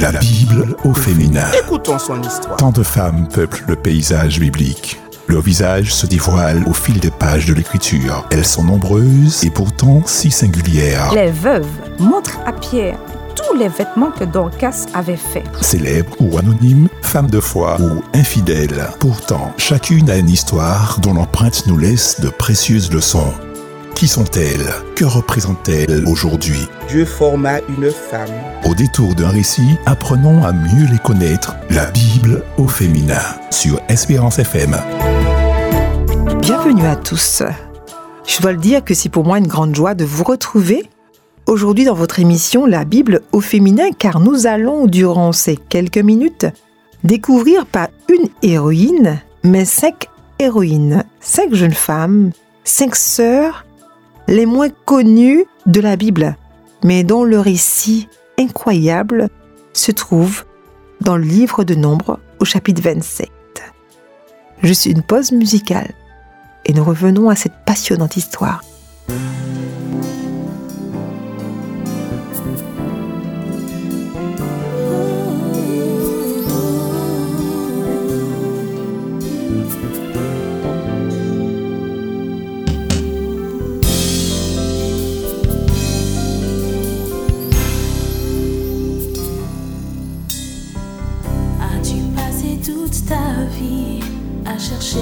La Bible au féminin. Écoutons son histoire. Tant de femmes peuplent le paysage biblique. Leur visage se dévoile au fil des pages de l'écriture. Elles sont nombreuses et pourtant si singulières. Les veuves montrent à Pierre tous les vêtements que Dorcas avait faits. Célèbres ou anonymes, femmes de foi ou infidèles. Pourtant, chacune a une histoire dont l'empreinte nous laisse de précieuses leçons. Qui sont-elles? Que représentent-elles aujourd'hui? Dieu forma une femme. Au détour d'un récit, apprenons à mieux les connaître. La Bible au féminin sur Espérance FM. Bienvenue à tous. Je dois le dire que c'est pour moi une grande joie de vous retrouver aujourd'hui dans votre émission La Bible au féminin car nous allons durant ces quelques minutes découvrir pas une héroïne mais cinq héroïnes, cinq jeunes femmes, cinq sœurs les moins connues de la Bible, mais dont le récit incroyable se trouve dans le livre de Nombre au chapitre 27. Juste une pause musicale et nous revenons à cette passionnante histoire. As-tu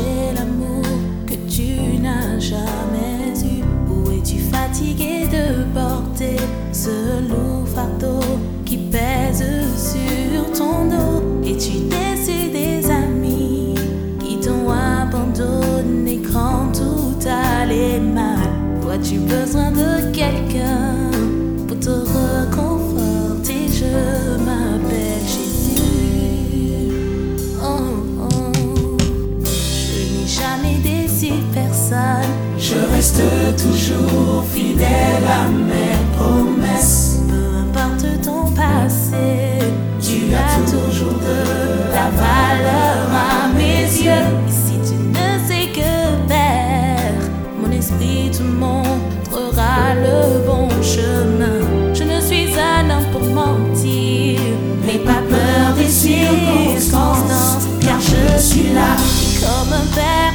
Je reste toujours fidèle à mes promesses. Peu importe ton passé, tu as toujours de la valeur à mes yeux. Et si tu ne sais que faire, mon esprit te montrera le bon chemin. Je ne suis un homme pour mentir, N'aie pas peur des circonstances, car je suis là. Comme un père,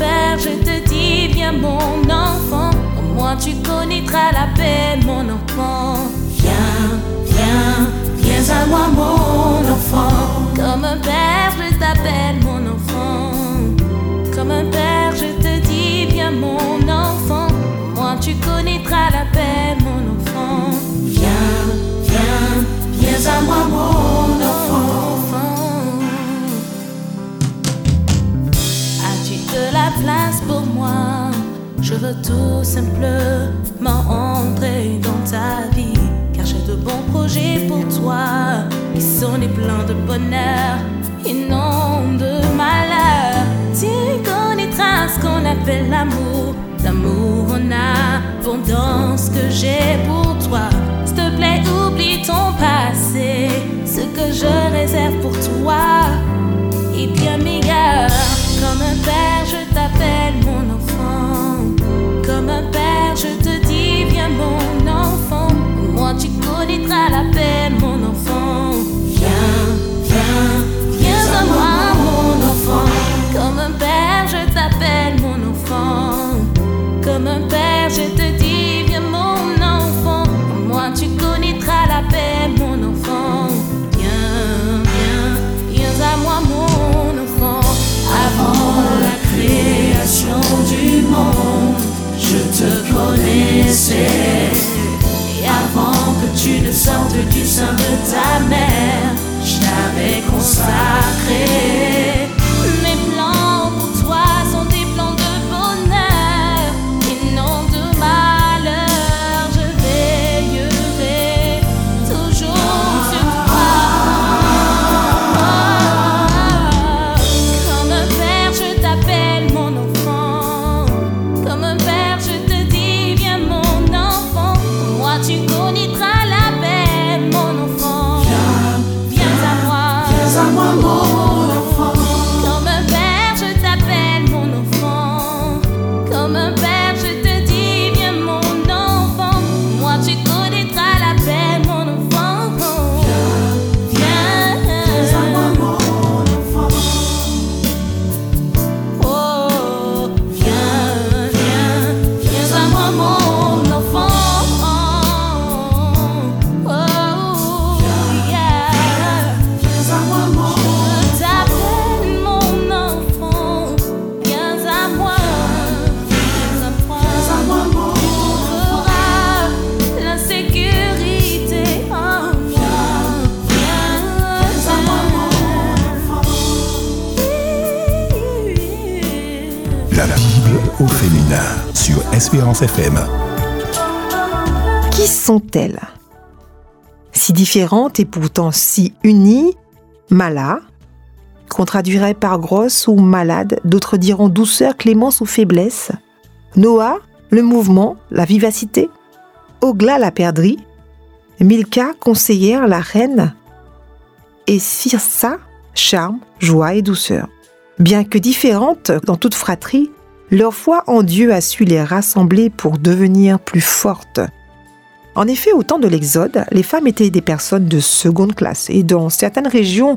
Père, je te dis, viens mon enfant. Au moins tu connaîtras la paix, mon enfant. Viens, viens, viens à moi, mon enfant. Simplement entrer dans ta vie. Car j'ai de bons projets pour toi. Qui sont des plans de bonheur et non de malheur. Tu connaîtras ce qu'on appelle l'amour. L'amour en abondance que j'ai pour du sein de ta mère, je t'avais consacré. Féminine sur Espérance FM. Qui sont-elles? Si différentes et pourtant si unies, Mala, qu'on traduirait par grosse ou malade, d'autres diront douceur, clémence ou faiblesse. Noah, le mouvement, la vivacité. Ogla, la perdrix. Milka, conseillère, la reine. Et Cirsa, charme, joie et douceur. Bien que différentes dans toute fratrie, leur foi en Dieu a su les rassembler pour devenir plus fortes. En effet, au temps de l'Exode, les femmes étaient des personnes de seconde classe et dans certaines régions,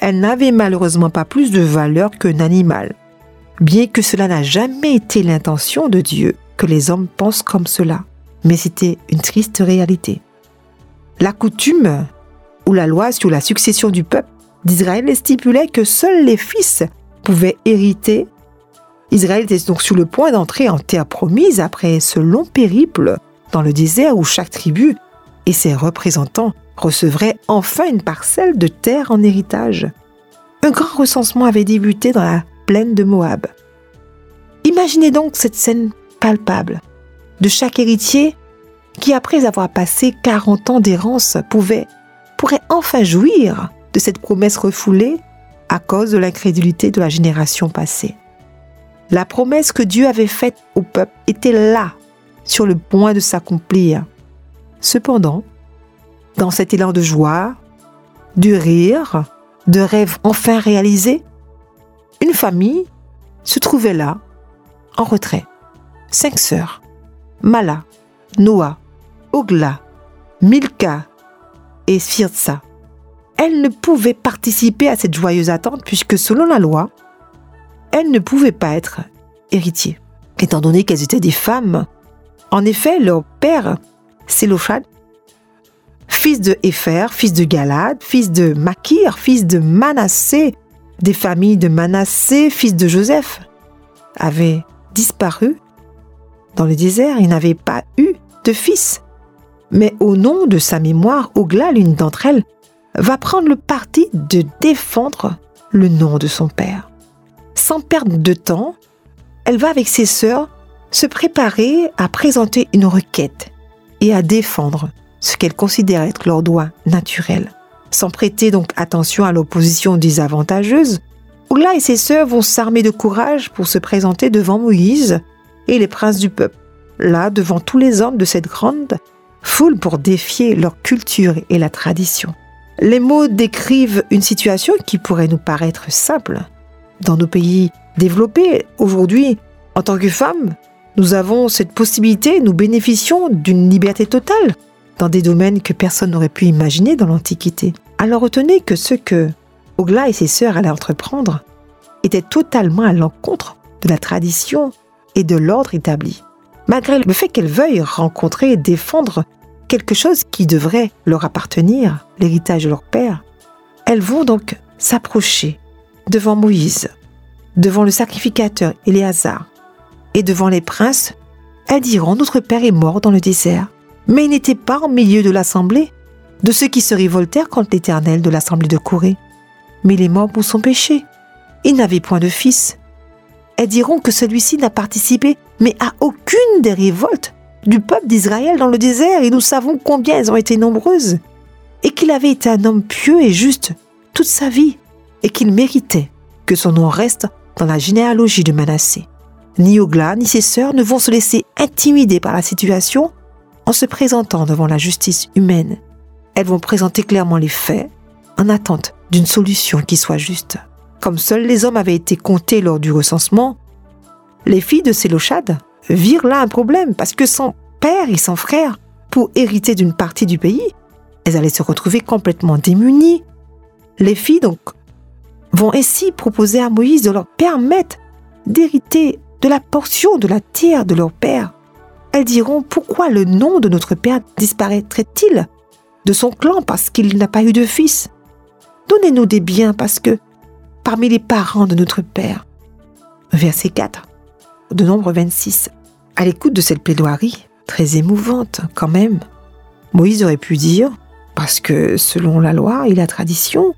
elles n'avaient malheureusement pas plus de valeur qu'un animal. Bien que cela n'a jamais été l'intention de Dieu que les hommes pensent comme cela, mais c'était une triste réalité. La coutume ou la loi sur la succession du peuple d'Israël stipulait que seuls les fils pouvaient hériter. Israël était donc sur le point d'entrer en terre promise après ce long périple dans le désert où chaque tribu et ses représentants recevraient enfin une parcelle de terre en héritage. Un grand recensement avait débuté dans la plaine de Moab. Imaginez donc cette scène palpable de chaque héritier qui, après avoir passé 40 ans d'errance, pouvait, pourrait enfin jouir de cette promesse refoulée à cause de l'incrédulité de la génération passée. La promesse que Dieu avait faite au peuple était là, sur le point de s'accomplir. Cependant, dans cet élan de joie, de rire, de rêve enfin réalisés, une famille se trouvait là, en retrait. Cinq sœurs, Mala, Noah, Ogla, Milka et Sfirtsa. Elles ne pouvaient participer à cette joyeuse attente puisque selon la loi, elles ne pouvaient pas être héritiers, étant donné qu'elles étaient des femmes. En effet, leur père, Sélophad, fils de Épher, fils de Galad, fils de Makir, fils de Manassé, des familles de Manassé, fils de Joseph, avait disparu dans le désert et n'avait pas eu de fils. Mais au nom de sa mémoire, Ogla, l'une d'entre elles, va prendre le parti de défendre le nom de son père. Sans perdre de temps, elle va avec ses sœurs se préparer à présenter une requête et à défendre ce qu'elle considère être leur droit naturel. Sans prêter donc attention à l'opposition désavantageuse, Ogla et ses sœurs vont s'armer de courage pour se présenter devant Moïse et les princes du peuple, là devant tous les hommes de cette grande foule pour défier leur culture et la tradition. Les mots décrivent une situation qui pourrait nous paraître simple. Dans nos pays développés, aujourd'hui, en tant que femmes, nous avons cette possibilité, nous bénéficions d'une liberté totale dans des domaines que personne n'aurait pu imaginer dans l'Antiquité. Alors retenez que ce que Ogla et ses sœurs allaient entreprendre était totalement à l'encontre de la tradition et de l'ordre établi. Malgré le fait qu'elles veuillent rencontrer et défendre quelque chose qui devrait leur appartenir, l'héritage de leur père, elles vont donc s'approcher devant Moïse, devant le sacrificateur Éléazar et devant les princes. Elles diront Notre père est mort dans le désert mais il n'était pas au milieu de l'assemblée, de ceux qui se révoltèrent contre l'Éternel de l'assemblée de Corée. Mais il est mort pour son péché. Il n'avait point de fils. Elles diront que celui-ci n'a participé, mais à aucune des révoltes du peuple d'Israël dans le désert, et nous savons combien elles ont été nombreuses, et qu'il avait été un homme pieux et juste toute sa vie, et qu'il méritait que son nom reste dans la généalogie de Manassé. Ni Ogla ni ses sœurs ne vont se laisser intimider par la situation en se présentant devant la justice humaine, elles vont présenter clairement les faits en attente d'une solution qui soit juste. Comme seuls les hommes avaient été comptés lors du recensement, les filles de Sélochad virent là un problème parce que sans père et sans frère, pour hériter d'une partie du pays, elles allaient se retrouver complètement démunies. Les filles, donc, vont ainsi proposer à Moïse de leur permettre d'hériter de la portion de la terre de leur père elles diront pourquoi le nom de notre père disparaîtrait-il de son clan parce qu'il n'a pas eu de fils? Donnez-nous des biens parce que parmi les parents de notre père. Verset 4 de nombre 26. À l'écoute de cette plaidoirie, très émouvante quand même, Moïse aurait pu dire, parce que selon la loi et la tradition,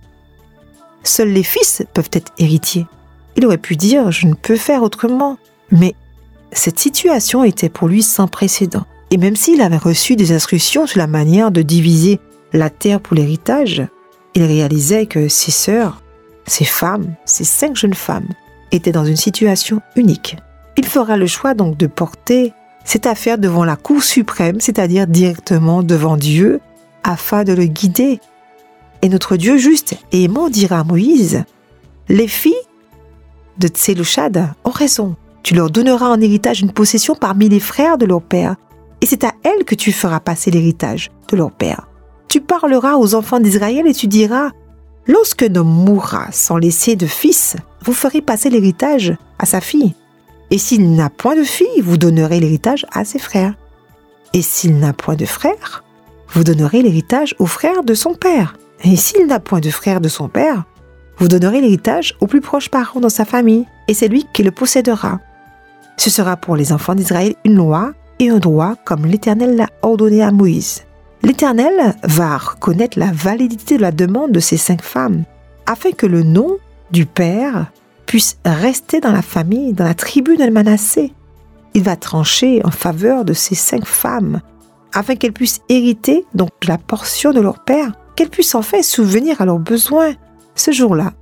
seuls les fils peuvent être héritiers. Il aurait pu dire, je ne peux faire autrement. Mais cette situation était pour lui sans précédent. Et même s'il avait reçu des instructions sur la manière de diviser la terre pour l'héritage, il réalisait que ses sœurs, ses femmes, ses cinq jeunes femmes, étaient dans une situation unique. Il fera le choix donc de porter cette affaire devant la Cour suprême, c'est-à-dire directement devant Dieu, afin de le guider. Et notre Dieu juste et aimant dira à Moïse, les filles de Tselouchad ont raison. Tu leur donneras en héritage une possession parmi les frères de leur père, et c'est à elles que tu feras passer l'héritage de leur père. Tu parleras aux enfants d'Israël et tu diras, Lorsque homme mourra sans laisser de fils, vous ferez passer l'héritage à sa fille. Et s'il n'a point de fille, vous donnerez l'héritage à ses frères. Et s'il n'a point de frère, vous donnerez l'héritage aux frères de son père. Et s'il n'a point de frère de son père, vous donnerez l'héritage aux plus proches parents dans sa famille, et c'est lui qui le possédera. Ce sera pour les enfants d'Israël une loi et un droit comme l'Éternel l'a ordonné à Moïse. L'Éternel va reconnaître la validité de la demande de ces cinq femmes, afin que le nom du Père puisse rester dans la famille, dans la tribu de Manassé. Il va trancher en faveur de ces cinq femmes, afin qu'elles puissent hériter donc la portion de leur Père, qu'elles puissent en fait souvenir à leurs besoins. Ce jour-là,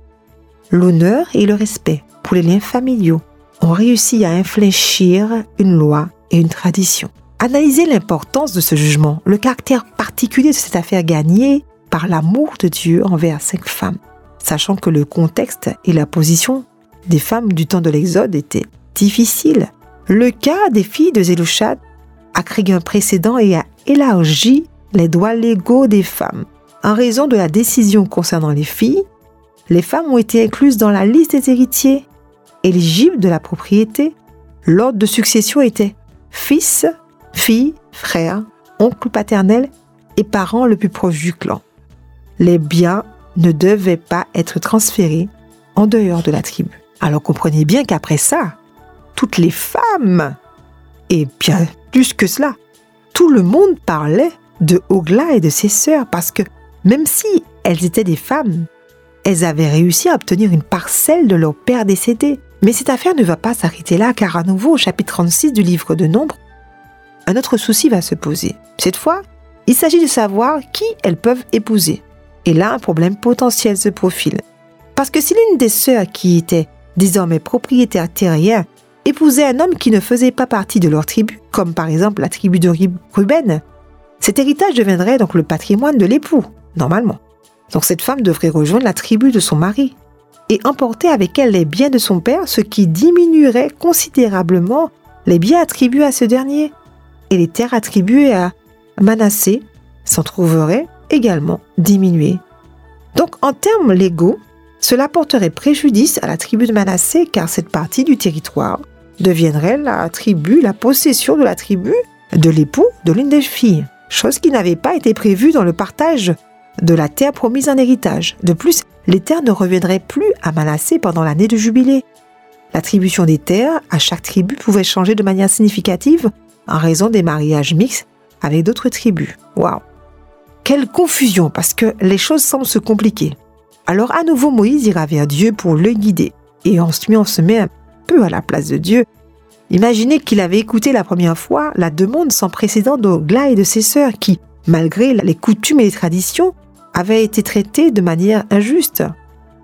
l'honneur et le respect pour les liens familiaux ont réussi à infléchir une loi et une tradition. Analysez l'importance de ce jugement, le caractère particulier de cette affaire gagnée par l'amour de Dieu envers cinq femmes, sachant que le contexte et la position des femmes du temps de l'Exode étaient difficiles. Le cas des filles de Zélouchad a créé un précédent et a élargi les droits légaux des femmes. En raison de la décision concernant les filles, les femmes ont été incluses dans la liste des héritiers éligibles de la propriété. L'ordre de succession était fils, Fille, frère, oncle paternel et parents le plus proche du clan. Les biens ne devaient pas être transférés en dehors de la tribu. Alors comprenez bien qu'après ça, toutes les femmes, et bien plus que cela, tout le monde parlait de Ogla et de ses sœurs parce que même si elles étaient des femmes, elles avaient réussi à obtenir une parcelle de leur père décédé. Mais cette affaire ne va pas s'arrêter là car à nouveau au chapitre 36 du livre de Nombre, un autre souci va se poser. Cette fois, il s'agit de savoir qui elles peuvent épouser. Et là, un problème potentiel se profile. Parce que si l'une des sœurs qui était désormais propriétaire terrien épousait un homme qui ne faisait pas partie de leur tribu, comme par exemple la tribu de Ruben, cet héritage deviendrait donc le patrimoine de l'époux, normalement. Donc cette femme devrait rejoindre la tribu de son mari et emporter avec elle les biens de son père, ce qui diminuerait considérablement les biens attribués à ce dernier et les terres attribuées à Manassé s'en trouveraient également diminuées. Donc en termes légaux, cela porterait préjudice à la tribu de Manassé car cette partie du territoire deviendrait la tribu, la possession de la tribu de l'époux de l'une des filles, chose qui n'avait pas été prévue dans le partage de la terre promise en héritage. De plus, les terres ne reviendraient plus à Manassé pendant l'année de jubilé. L'attribution des terres à chaque tribu pouvait changer de manière significative en raison des mariages mixtes avec d'autres tribus. Waouh Quelle confusion parce que les choses semblent se compliquer. Alors à nouveau Moïse ira vers Dieu pour le guider. Et ensuite on se met un peu à la place de Dieu. Imaginez qu'il avait écouté la première fois la demande sans précédent d'Ogla et de ses sœurs qui, malgré les coutumes et les traditions, avaient été traitées de manière injuste.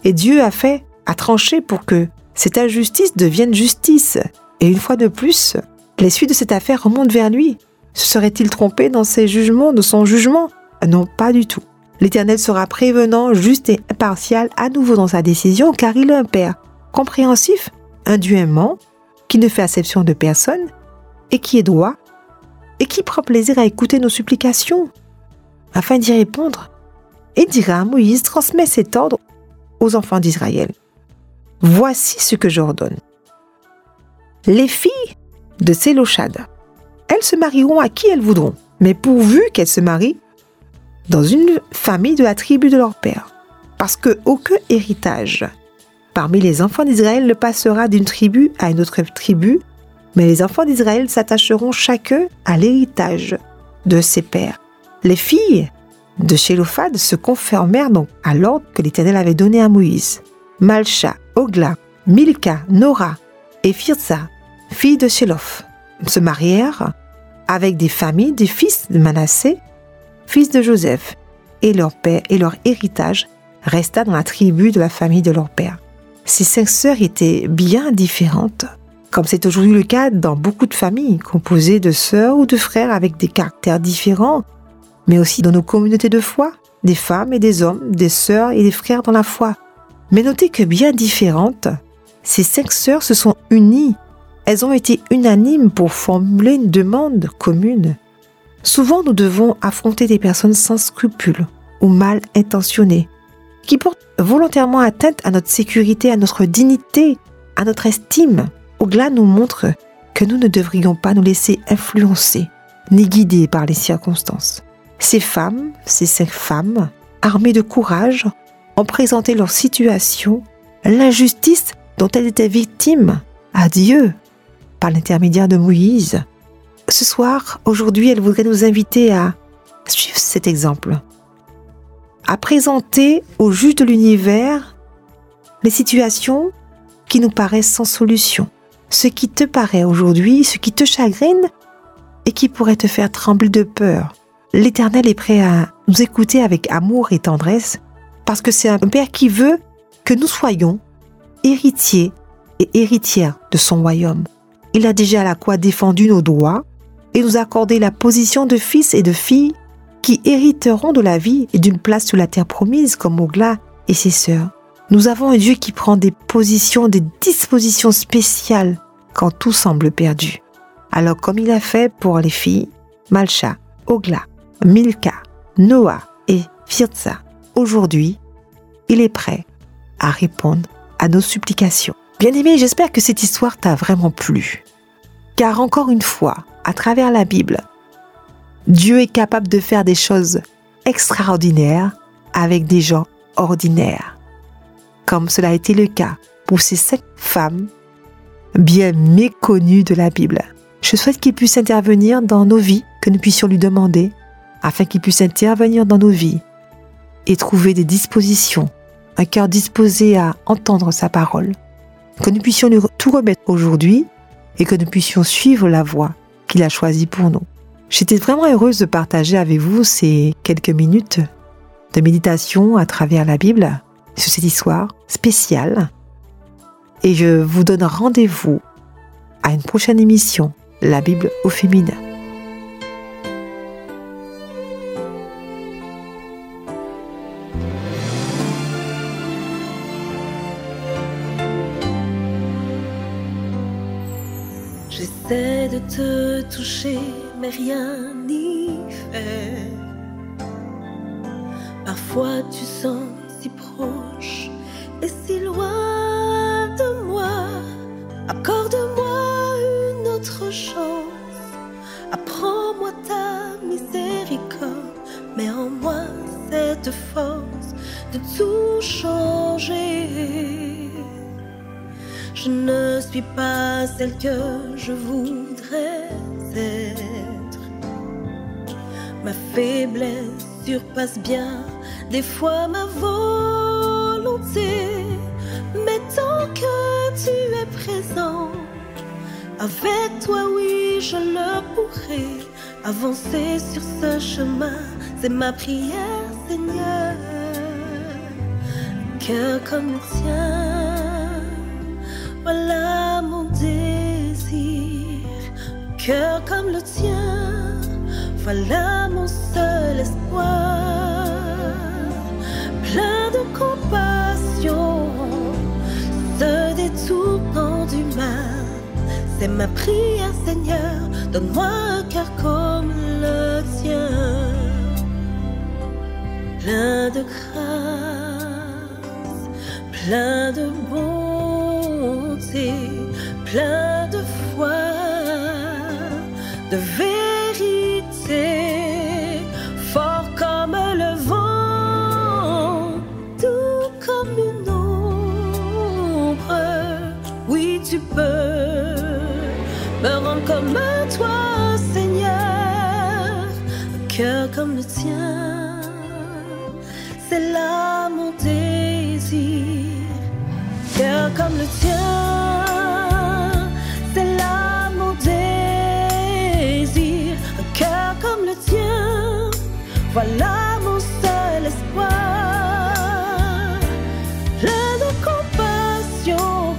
Et Dieu a fait, a tranché pour que cette injustice devienne justice. Et une fois de plus, les suites de cette affaire remontent vers lui. Se serait-il trompé dans ses jugements, de son jugement? Non, pas du tout. L'Éternel sera prévenant, juste et impartial à nouveau dans sa décision, car il est un Père compréhensif, Dieu aimant, qui ne fait exception de personne, et qui est droit, et qui prend plaisir à écouter nos supplications, afin d'y répondre. Et dira à Moïse, transmet cet ordre aux enfants d'Israël. Voici ce que j'ordonne. Les filles de Sélochad. Elles se marieront à qui elles voudront, mais pourvu qu'elles se marient dans une famille de la tribu de leur père. Parce que aucun héritage parmi les enfants d'Israël ne passera d'une tribu à une autre tribu, mais les enfants d'Israël s'attacheront chacun à l'héritage de ses pères. Les filles de Shelophad se conformèrent donc à l'ordre que l'Éternel avait donné à Moïse. Malcha, Ogla, Milka, Nora et Firza filles de Shelof, se marièrent avec des familles des fils de Manassé, fils de Joseph, et leur père et leur héritage resta dans la tribu de la famille de leur père. Ces cinq sœurs étaient bien différentes, comme c'est aujourd'hui le cas dans beaucoup de familles composées de sœurs ou de frères avec des caractères différents, mais aussi dans nos communautés de foi, des femmes et des hommes, des sœurs et des frères dans la foi. Mais notez que bien différentes, ces cinq sœurs se sont unies. Elles ont été unanimes pour formuler une demande commune. Souvent, nous devons affronter des personnes sans scrupules ou mal intentionnées, qui portent volontairement atteinte à notre sécurité, à notre dignité, à notre estime. Au-delà nous montre que nous ne devrions pas nous laisser influencer ni guider par les circonstances. Ces femmes, ces cinq femmes, armées de courage, ont présenté leur situation, l'injustice dont elles étaient victimes à Dieu par l'intermédiaire de Moïse. Ce soir, aujourd'hui, elle voudrait nous inviter à suivre cet exemple, à présenter au juge de l'univers les situations qui nous paraissent sans solution, ce qui te paraît aujourd'hui, ce qui te chagrine et qui pourrait te faire trembler de peur. L'Éternel est prêt à nous écouter avec amour et tendresse parce que c'est un Père qui veut que nous soyons héritiers et héritières de son royaume. Il a déjà à la croix défendu nos droits et nous accordé la position de fils et de filles qui hériteront de la vie et d'une place sur la terre promise comme Ogla et ses sœurs. Nous avons un Dieu qui prend des positions, des dispositions spéciales quand tout semble perdu. Alors comme il a fait pour les filles, Malcha, Ogla, Milka, Noah et Firza, aujourd'hui, il est prêt à répondre à nos supplications. Bien-aimé, j'espère que cette histoire t'a vraiment plu. Car encore une fois, à travers la Bible, Dieu est capable de faire des choses extraordinaires avec des gens ordinaires, comme cela a été le cas pour ces sept femmes bien méconnues de la Bible. Je souhaite qu'il puisse intervenir dans nos vies, que nous puissions lui demander, afin qu'il puisse intervenir dans nos vies et trouver des dispositions, un cœur disposé à entendre sa parole, que nous puissions lui tout remettre aujourd'hui et que nous puissions suivre la voie qu'il a choisie pour nous. J'étais vraiment heureuse de partager avec vous ces quelques minutes de méditation à travers la Bible sur cette histoire spéciale. Et je vous donne rendez-vous à une prochaine émission, La Bible au féminin. Toucher, mais rien n'y fait. Parfois tu sens si proche et si loin de moi. Accorde-moi une autre chance. Apprends-moi ta miséricorde. Mets en moi cette force de tout changer. Je ne suis pas celle que je voudrais Ma faiblesse surpasse bien des fois ma volonté. Mais tant que tu es présent, avec toi, oui, je le pourrai. Avancer sur ce chemin, c'est ma prière, Seigneur. Cœur comme le tien, voilà Cœur comme le tien, voilà mon seul espoir. Plein de compassion, se détournant du mal. C'est ma prière, Seigneur. Donne-moi un cœur comme le tien. Plein de grâce, plein de bonté, plein de de vérité, fort comme le vent, tout comme une ombre. Oui, tu peux me rendre comme toi, Seigneur, un cœur comme le tien. C'est là mon désir, cœur comme le tien. Voilà mon seul espoir. Plein de compassion,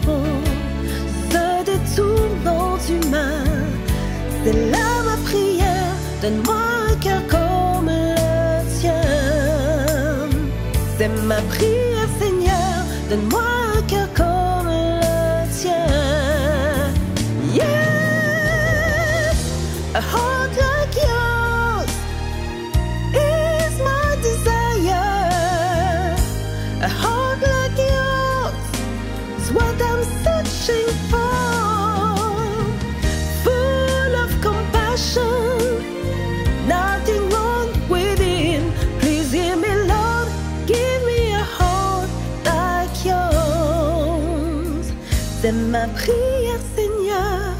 se détournant du mal. C'est là ma prière. Donne-moi un cœur comme le tien. C'est ma prière, Seigneur. Donne-moi un cœur comme le tien. Yes, a ma prière, Seigneur.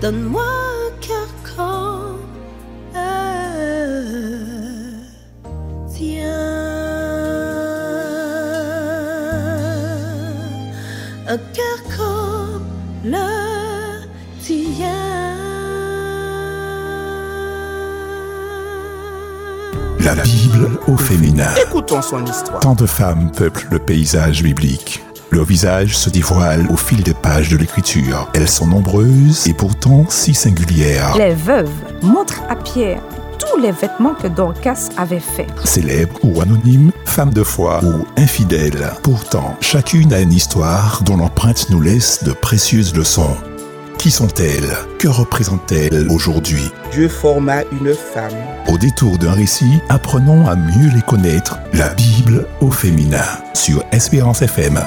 Donne-moi un cœur comme le tien. Un cœur comme le tien. La Bible au féminin. Écoutons son histoire. Tant de femmes peuplent le paysage biblique. Leur visage se dévoile au fil des pages de l'écriture. Elles sont nombreuses et pourtant si singulières. Les veuves montrent à Pierre tous les vêtements que Dorcas avait faits. Célèbres ou anonymes, femmes de foi ou infidèles. Pourtant, chacune a une histoire dont l'empreinte nous laisse de précieuses leçons. Qui sont-elles? Que représentent-elles aujourd'hui? Dieu forma une femme. Au détour d'un récit, apprenons à mieux les connaître. La Bible au féminin sur Espérance FM.